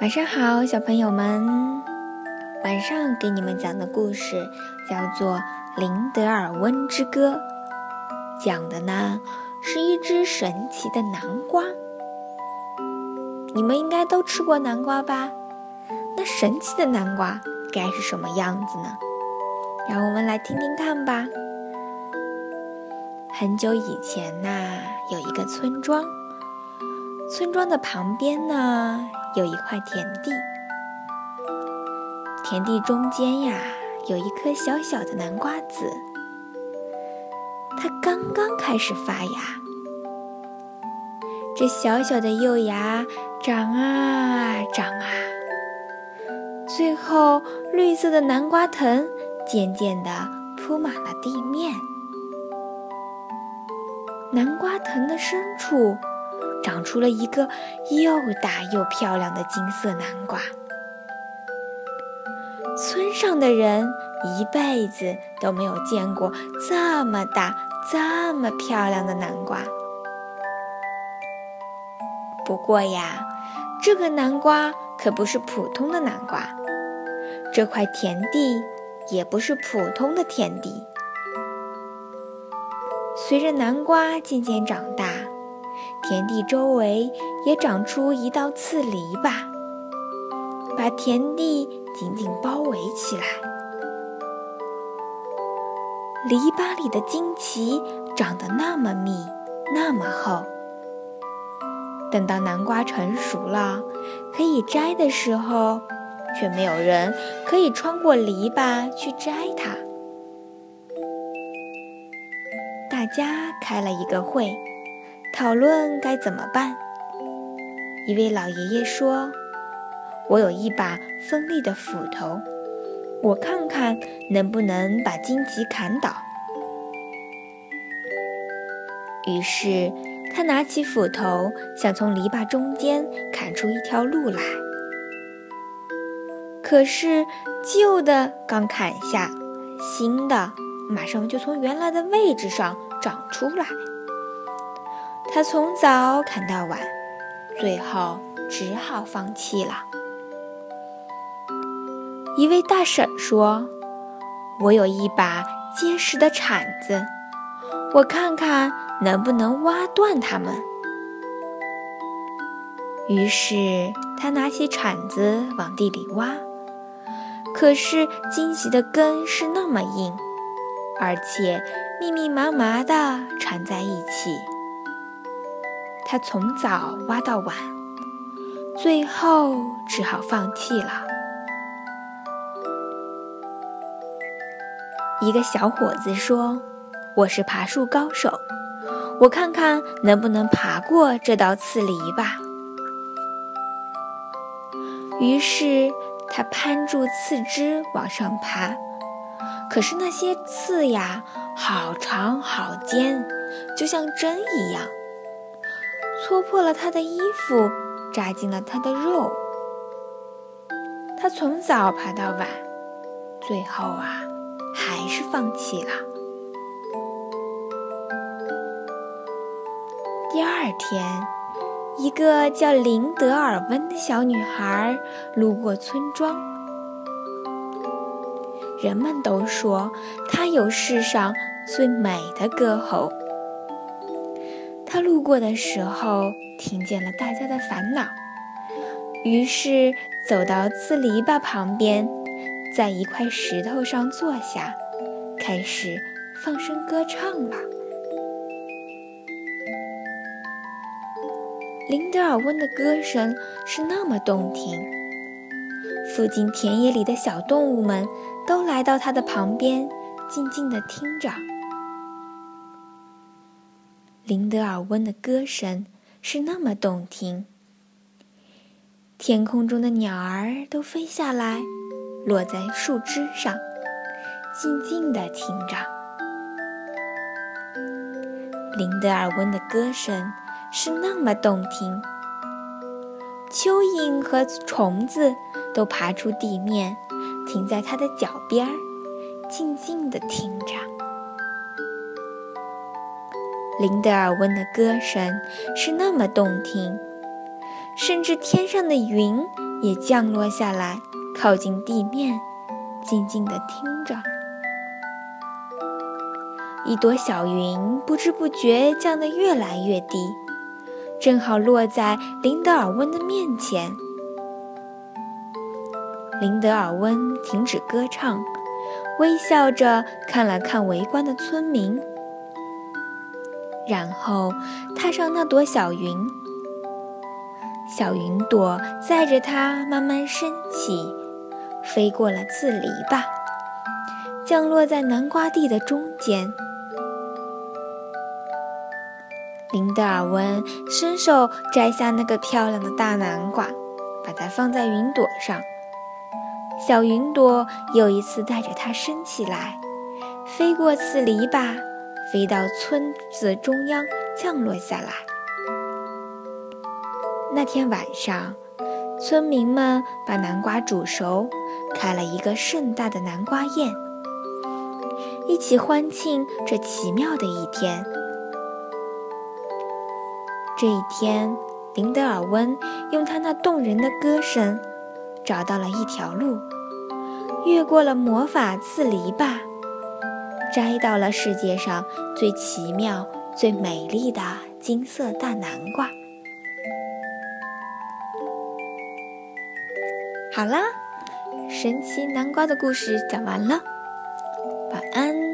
晚上好，小朋友们。晚上给你们讲的故事叫做《林德尔温之歌》，讲的呢是一只神奇的南瓜。你们应该都吃过南瓜吧？那神奇的南瓜该是什么样子呢？让我们来听听看吧。很久以前呐，有一个村庄，村庄的旁边呢。有一块田地，田地中间呀，有一颗小小的南瓜子，它刚刚开始发芽。这小小的幼芽长啊长啊，最后绿色的南瓜藤渐渐地铺满了地面。南瓜藤的深处。长出了一个又大又漂亮的金色南瓜。村上的人一辈子都没有见过这么大、这么漂亮的南瓜。不过呀，这个南瓜可不是普通的南瓜，这块田地也不是普通的田地。随着南瓜渐渐长大。田地周围也长出一道刺篱笆，把田地紧紧包围起来。篱笆里的荆棘长得那么密，那么厚。等到南瓜成熟了，可以摘的时候，却没有人可以穿过篱笆去摘它。大家开了一个会。讨论该怎么办。一位老爷爷说：“我有一把锋利的斧头，我看看能不能把荆棘砍倒。”于是他拿起斧头，想从篱笆中间砍出一条路来。可是旧的刚砍下，新的马上就从原来的位置上长出来。他从早砍到晚，最后只好放弃了。一位大婶说：“我有一把结实的铲子，我看看能不能挖断它们。”于是他拿起铲子往地里挖，可是荆棘的根是那么硬，而且密密麻麻地缠在一起。他从早挖到晚，最后只好放弃了。一个小伙子说：“我是爬树高手，我看看能不能爬过这道刺篱笆。”于是他攀住刺枝往上爬，可是那些刺呀，好长好尖，就像针一样。戳破了他的衣服，扎进了他的肉。他从早爬到晚，最后啊，还是放弃了。第二天，一个叫林德尔温的小女孩路过村庄，人们都说她有世上最美的歌喉。他路过的时候，听见了大家的烦恼，于是走到刺篱笆旁边，在一块石头上坐下，开始放声歌唱了。林德尔温的歌声是那么动听，附近田野里的小动物们都来到他的旁边，静静地听着。林德尔温的歌声是那么动听，天空中的鸟儿都飞下来，落在树枝上，静静地听着。林德尔温的歌声是那么动听，蚯蚓和虫子都爬出地面，停在他的脚边儿，静静地听着。林德尔温的歌声是那么动听，甚至天上的云也降落下来，靠近地面，静静地听着。一朵小云不知不觉降得越来越低，正好落在林德尔温的面前。林德尔温停止歌唱，微笑着看了看围观的村民，然后踏上那朵小云。小云朵载着它慢慢升起，飞过了刺篱笆，降落在南瓜地的中间。林德尔温伸手摘下那个漂亮的大南瓜，把它放在云朵上。小云朵又一次带着它升起来，飞过刺篱笆，飞到村子中央，降落下来。那天晚上，村民们把南瓜煮熟，开了一个盛大的南瓜宴，一起欢庆这奇妙的一天。这一天，林德尔温用他那动人的歌声，找到了一条路，越过了魔法刺篱笆，摘到了世界上最奇妙、最美丽的金色大南瓜。好啦，神奇南瓜的故事讲完了，晚安。